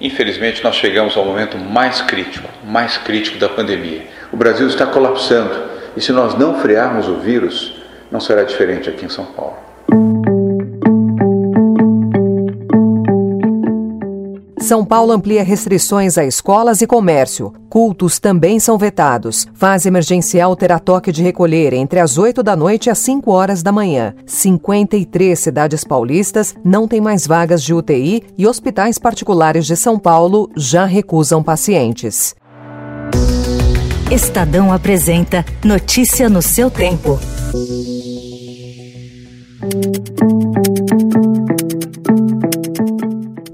Infelizmente, nós chegamos ao momento mais crítico, mais crítico da pandemia. O Brasil está colapsando e se nós não frearmos o vírus, não será diferente aqui em São Paulo. São Paulo amplia restrições a escolas e comércio. Cultos também são vetados. Fase emergencial terá toque de recolher entre as 8 da noite e as 5 horas da manhã. 53 cidades paulistas não têm mais vagas de UTI e hospitais particulares de São Paulo já recusam pacientes. Estadão apresenta Notícia no seu tempo.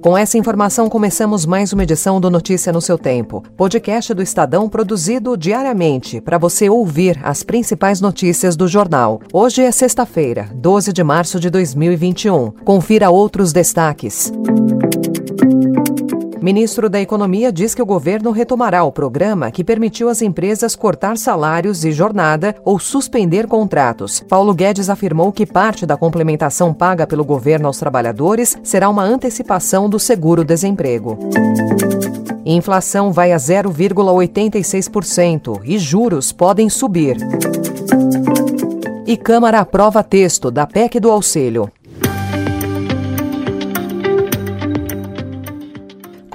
Com essa informação, começamos mais uma edição do Notícia no seu Tempo, podcast do Estadão produzido diariamente para você ouvir as principais notícias do jornal. Hoje é sexta-feira, 12 de março de 2021. Confira outros destaques. Ministro da Economia diz que o governo retomará o programa que permitiu às empresas cortar salários e jornada ou suspender contratos. Paulo Guedes afirmou que parte da complementação paga pelo governo aos trabalhadores será uma antecipação do seguro-desemprego. Inflação vai a 0,86% e juros podem subir. E Câmara aprova texto da PEC do auxílio.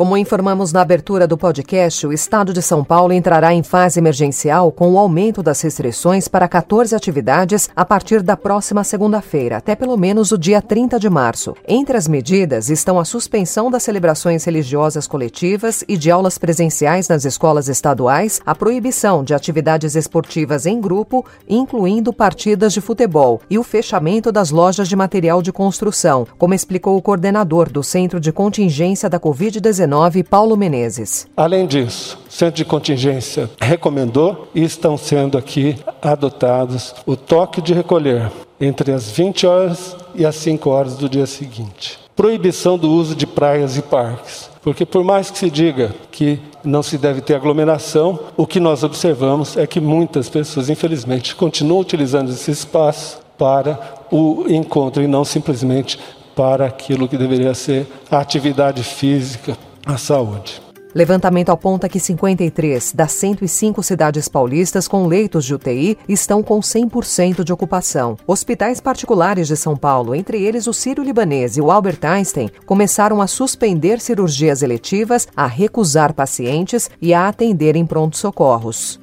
Como informamos na abertura do podcast, o Estado de São Paulo entrará em fase emergencial com o aumento das restrições para 14 atividades a partir da próxima segunda-feira, até pelo menos o dia 30 de março. Entre as medidas estão a suspensão das celebrações religiosas coletivas e de aulas presenciais nas escolas estaduais, a proibição de atividades esportivas em grupo, incluindo partidas de futebol, e o fechamento das lojas de material de construção, como explicou o coordenador do Centro de Contingência da Covid-19 Paulo Menezes. Além disso, o Centro de Contingência recomendou e estão sendo aqui adotados o toque de recolher entre as 20 horas e as 5 horas do dia seguinte. Proibição do uso de praias e parques. Porque, por mais que se diga que não se deve ter aglomeração, o que nós observamos é que muitas pessoas, infelizmente, continuam utilizando esse espaço para o encontro e não simplesmente para aquilo que deveria ser a atividade física, a saúde. Levantamento aponta que 53 das 105 cidades paulistas com leitos de UTI estão com 100% de ocupação. Hospitais particulares de São Paulo, entre eles o Sírio-Libanês e o Albert Einstein, começaram a suspender cirurgias eletivas, a recusar pacientes e a atender em pronto-socorros.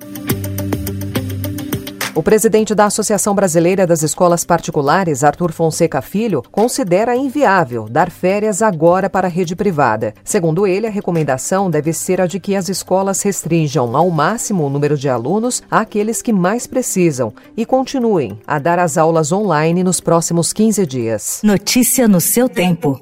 O presidente da Associação Brasileira das Escolas Particulares, Arthur Fonseca Filho, considera inviável dar férias agora para a rede privada. Segundo ele, a recomendação deve ser a de que as escolas restringam ao máximo o número de alunos àqueles que mais precisam e continuem a dar as aulas online nos próximos 15 dias. Notícia no seu tempo.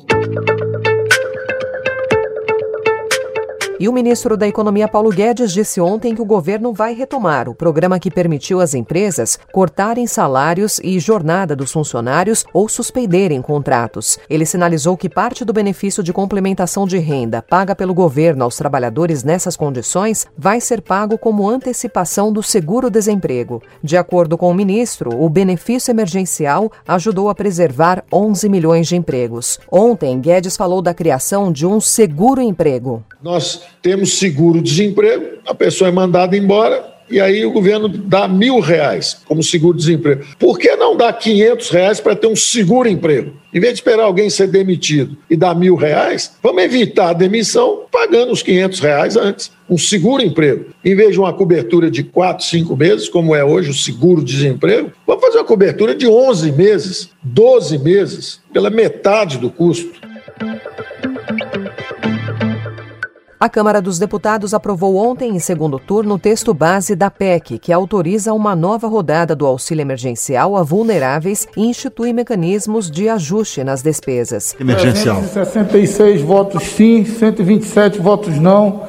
E o ministro da Economia, Paulo Guedes, disse ontem que o governo vai retomar o programa que permitiu às empresas cortarem salários e jornada dos funcionários ou suspenderem contratos. Ele sinalizou que parte do benefício de complementação de renda paga pelo governo aos trabalhadores nessas condições vai ser pago como antecipação do seguro-desemprego. De acordo com o ministro, o benefício emergencial ajudou a preservar 11 milhões de empregos. Ontem, Guedes falou da criação de um seguro-emprego. Nós temos seguro-desemprego, a pessoa é mandada embora, e aí o governo dá mil reais como seguro-desemprego. Por que não dar 500 reais para ter um seguro-emprego? Em vez de esperar alguém ser demitido e dar mil reais, vamos evitar a demissão pagando os 500 reais antes. Um seguro-emprego. Em vez de uma cobertura de 4, 5 meses, como é hoje o seguro-desemprego, vamos fazer uma cobertura de 11 meses, 12 meses, pela metade do custo. A Câmara dos Deputados aprovou ontem, em segundo turno, o texto base da PEC, que autoriza uma nova rodada do auxílio emergencial a vulneráveis e institui mecanismos de ajuste nas despesas. Emergencial. 66 votos sim, 127 votos não,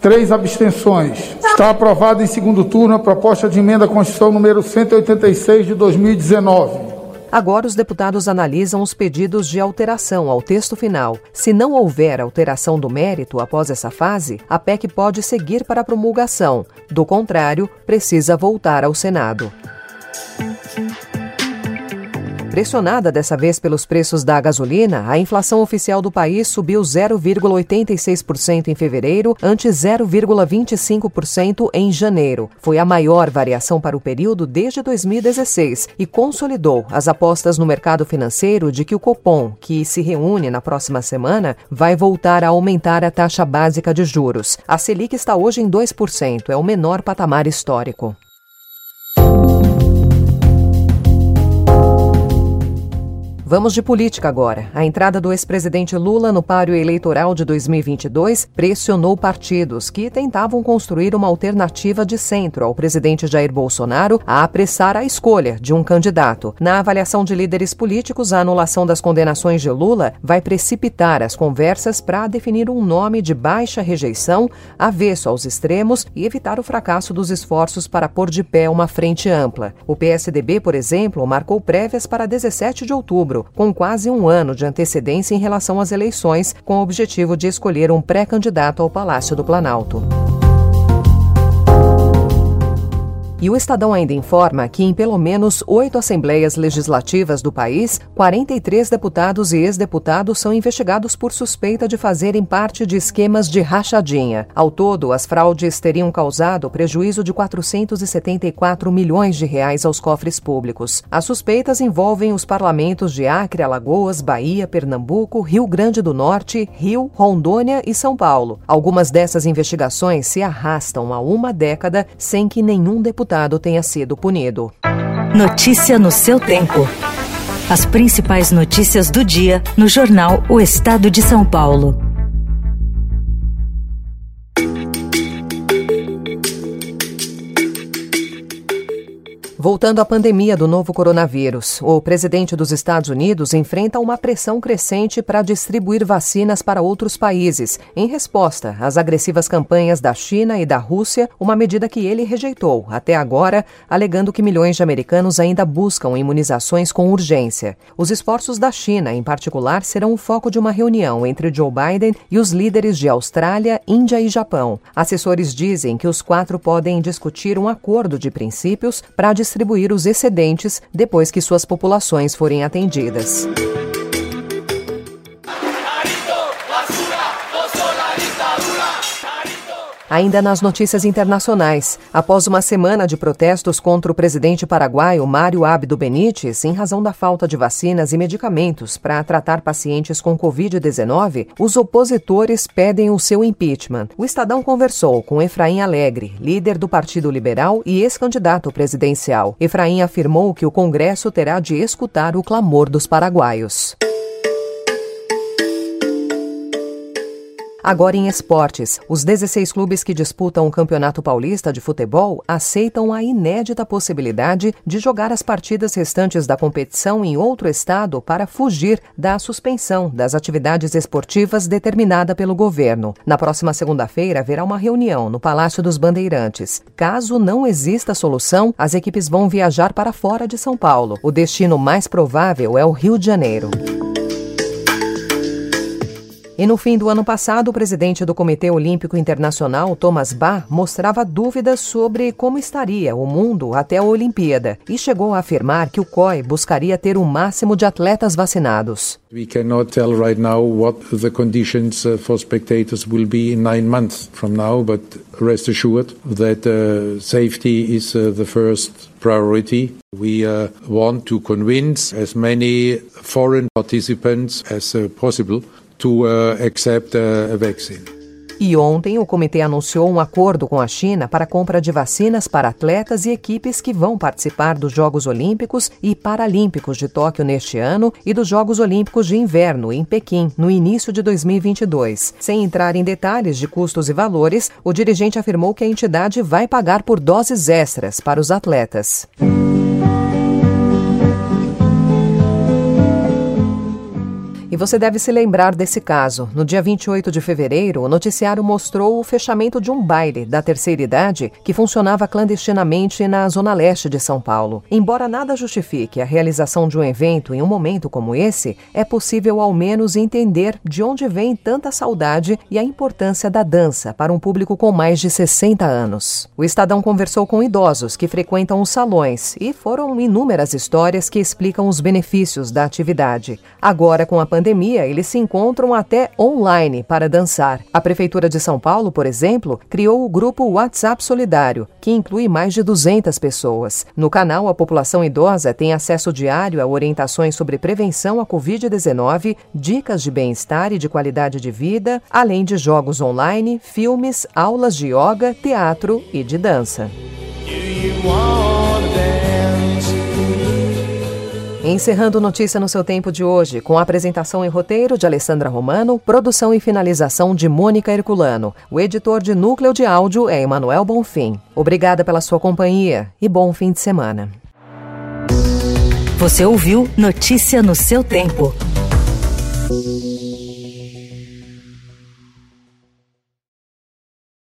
três abstenções. Está aprovada em segundo turno a proposta de emenda à Constituição número 186 de 2019. Agora, os deputados analisam os pedidos de alteração ao texto final. Se não houver alteração do mérito após essa fase, a PEC pode seguir para a promulgação. Do contrário, precisa voltar ao Senado. Pressionada dessa vez pelos preços da gasolina, a inflação oficial do país subiu 0,86% em fevereiro, ante 0,25% em janeiro. Foi a maior variação para o período desde 2016 e consolidou as apostas no mercado financeiro de que o Copom, que se reúne na próxima semana, vai voltar a aumentar a taxa básica de juros. A Selic está hoje em 2%, é o menor patamar histórico. Vamos de política agora. A entrada do ex-presidente Lula no páreo eleitoral de 2022 pressionou partidos que tentavam construir uma alternativa de centro ao presidente Jair Bolsonaro a apressar a escolha de um candidato. Na avaliação de líderes políticos, a anulação das condenações de Lula vai precipitar as conversas para definir um nome de baixa rejeição, avesso aos extremos e evitar o fracasso dos esforços para pôr de pé uma frente ampla. O PSDB, por exemplo, marcou prévias para 17 de outubro com quase um ano de antecedência em relação às eleições, com o objetivo de escolher um pré-candidato ao Palácio do Planalto. E o Estadão ainda informa que, em pelo menos oito assembleias legislativas do país, 43 deputados e ex-deputados são investigados por suspeita de fazerem parte de esquemas de rachadinha. Ao todo, as fraudes teriam causado prejuízo de 474 milhões de reais aos cofres públicos. As suspeitas envolvem os parlamentos de Acre, Alagoas, Bahia, Pernambuco, Rio Grande do Norte, Rio, Rondônia e São Paulo. Algumas dessas investigações se arrastam há uma década sem que nenhum deputado deputado tenha sido punido. Notícia no seu tempo. As principais notícias do dia no jornal O Estado de São Paulo. Voltando à pandemia do novo coronavírus, o presidente dos Estados Unidos enfrenta uma pressão crescente para distribuir vacinas para outros países, em resposta às agressivas campanhas da China e da Rússia, uma medida que ele rejeitou até agora, alegando que milhões de americanos ainda buscam imunizações com urgência. Os esforços da China, em particular, serão o foco de uma reunião entre Joe Biden e os líderes de Austrália, Índia e Japão. Assessores dizem que os quatro podem discutir um acordo de princípios para distribuir distribuir os excedentes depois que suas populações forem atendidas. Ainda nas notícias internacionais, após uma semana de protestos contra o presidente paraguaio Mário Abdo Benítez, em razão da falta de vacinas e medicamentos para tratar pacientes com Covid-19, os opositores pedem o seu impeachment. O Estadão conversou com Efraim Alegre, líder do Partido Liberal e ex-candidato presidencial. Efraim afirmou que o Congresso terá de escutar o clamor dos paraguaios. Agora em esportes, os 16 clubes que disputam o Campeonato Paulista de Futebol aceitam a inédita possibilidade de jogar as partidas restantes da competição em outro estado para fugir da suspensão das atividades esportivas determinada pelo governo. Na próxima segunda-feira haverá uma reunião no Palácio dos Bandeirantes. Caso não exista solução, as equipes vão viajar para fora de São Paulo. O destino mais provável é o Rio de Janeiro. E no fim do ano passado, o presidente do Comitê Olímpico Internacional, Thomas Bach, mostrava dúvidas sobre como estaria o mundo até a Olimpíada e chegou a afirmar que o COI buscaria ter o máximo de atletas vacinados. We cannot tell right now what the conditions uh, for spectators will be in nine months from now, but rest assured that uh, safety is uh, the first priority. We uh, want to convince as many foreign participants as uh, possible to uh, accept a vaccine. E ontem o comitê anunciou um acordo com a China para a compra de vacinas para atletas e equipes que vão participar dos Jogos Olímpicos e Paralímpicos de Tóquio neste ano e dos Jogos Olímpicos de Inverno em Pequim no início de 2022. Sem entrar em detalhes de custos e valores, o dirigente afirmou que a entidade vai pagar por doses extras para os atletas. E você deve se lembrar desse caso. No dia 28 de fevereiro, o noticiário mostrou o fechamento de um baile da terceira idade que funcionava clandestinamente na zona leste de São Paulo. Embora nada justifique a realização de um evento em um momento como esse, é possível ao menos entender de onde vem tanta saudade e a importância da dança para um público com mais de 60 anos. O Estadão conversou com idosos que frequentam os salões e foram inúmeras histórias que explicam os benefícios da atividade. Agora, com a pandemia, eles se encontram até online para dançar. A Prefeitura de São Paulo, por exemplo, criou o grupo WhatsApp Solidário, que inclui mais de 200 pessoas. No canal, a população idosa tem acesso diário a orientações sobre prevenção à Covid-19, dicas de bem-estar e de qualidade de vida, além de jogos online, filmes, aulas de yoga, teatro e de dança. Encerrando notícia no seu tempo de hoje, com a apresentação e roteiro de Alessandra Romano, produção e finalização de Mônica Herculano. O editor de núcleo de áudio é Emanuel Bonfim. Obrigada pela sua companhia e bom fim de semana. Você ouviu Notícia no seu tempo.